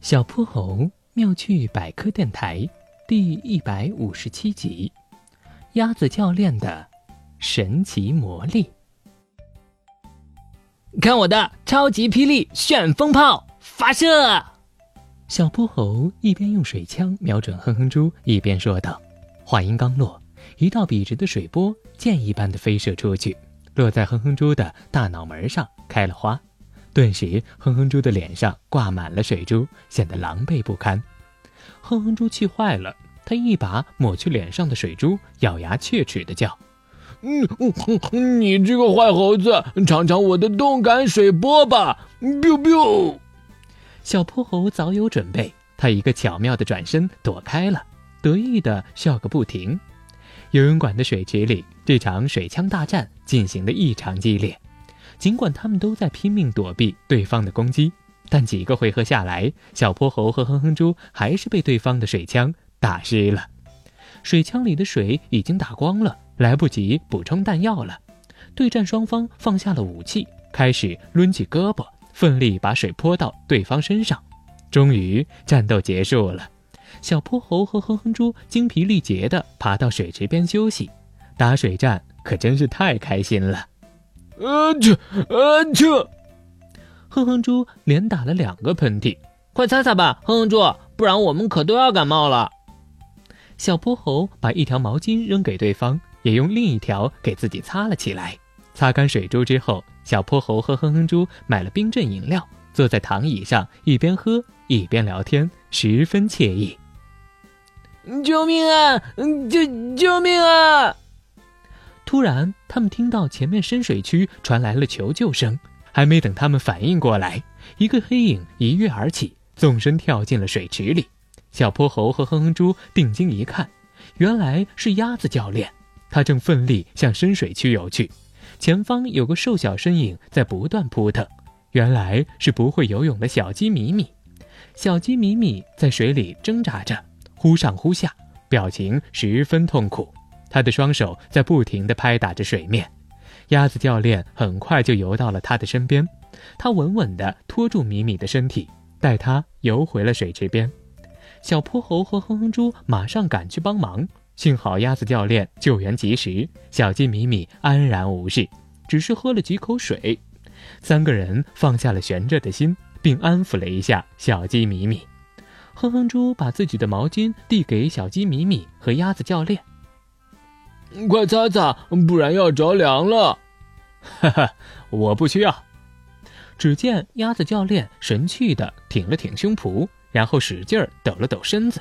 小泼猴妙趣百科电台第一百五十七集：鸭子教练的神奇魔力。看我的超级霹雳旋风炮发射！小泼猴一边用水枪瞄准哼哼猪，一边说道。话音刚落，一道笔直的水波箭一般的飞射出去，落在哼哼猪的大脑门上，开了花。顿时，哼哼猪的脸上挂满了水珠，显得狼狈不堪。哼哼猪气坏了，他一把抹去脸上的水珠，咬牙切齿地叫：“嗯，你这个坏猴子，尝尝我的动感水波吧！”biu biu。小泼猴早有准备，他一个巧妙的转身躲开了，得意的笑个不停。游泳馆的水池里，这场水枪大战进行的异常激烈。尽管他们都在拼命躲避对方的攻击，但几个回合下来，小泼猴和哼哼猪还是被对方的水枪打湿了。水枪里的水已经打光了，来不及补充弹药了。对战双方放下了武器，开始抡起胳膊，奋力把水泼到对方身上。终于，战斗结束了。小泼猴和哼哼猪精疲力竭地爬到水池边休息。打水战可真是太开心了。啊去啊去！哼哼猪连打了两个喷嚏，快擦擦吧，哼哼猪，不然我们可都要感冒了。小泼猴把一条毛巾扔给对方，也用另一条给自己擦了起来。擦干水珠之后，小泼猴和哼哼猪买了冰镇饮料，坐在躺椅上一边喝一边聊天，十分惬意。救命啊！救救命啊！突然，他们听到前面深水区传来了求救声，还没等他们反应过来，一个黑影一跃而起，纵身跳进了水池里。小泼猴和哼哼猪定睛一看，原来是鸭子教练，他正奋力向深水区游去。前方有个瘦小身影在不断扑腾，原来是不会游泳的小鸡米米。小鸡米米在水里挣扎着，忽上忽下，表情十分痛苦。他的双手在不停地拍打着水面，鸭子教练很快就游到了他的身边，他稳稳地拖住米米的身体，带他游回了水池边。小泼猴和哼哼猪马上赶去帮忙，幸好鸭子教练救援及时，小鸡米米安然无事，只是喝了几口水。三个人放下了悬着的心，并安抚了一下小鸡米米。哼哼猪把自己的毛巾递给小鸡米米和鸭子教练。快擦擦，不然要着凉了。哈哈，我不需要。只见鸭子教练神气的挺了挺胸脯，然后使劲儿抖了抖身子。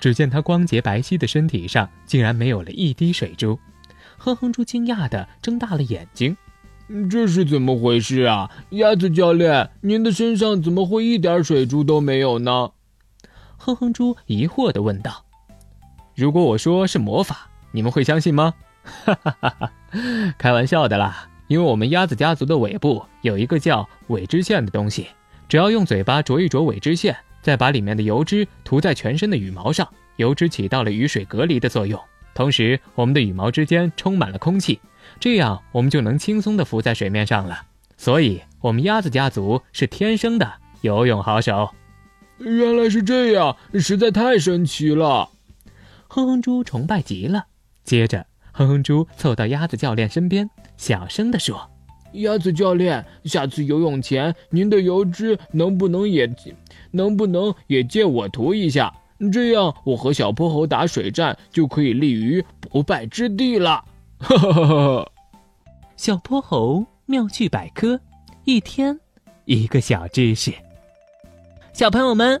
只见他光洁白皙的身体上竟然没有了一滴水珠。哼哼猪惊讶的睁大了眼睛：“这是怎么回事啊？鸭子教练，您的身上怎么会一点水珠都没有呢？”哼哼猪疑惑的问道：“如果我说是魔法？”你们会相信吗？哈哈哈哈开玩笑的啦，因为我们鸭子家族的尾部有一个叫尾脂腺的东西，只要用嘴巴啄一啄尾脂腺，再把里面的油脂涂在全身的羽毛上，油脂起到了与水隔离的作用，同时我们的羽毛之间充满了空气，这样我们就能轻松地浮在水面上了。所以，我们鸭子家族是天生的游泳好手。原来是这样，实在太神奇了！哼哼猪崇拜极了。接着，哼哼猪凑到鸭子教练身边，小声地说：“鸭子教练，下次游泳前，您的油脂能不能也，能不能也借我涂一下？这样，我和小泼猴打水战就可以立于不败之地了。”哈哈哈哈！小泼猴妙趣百科，一天一个小知识，小朋友们。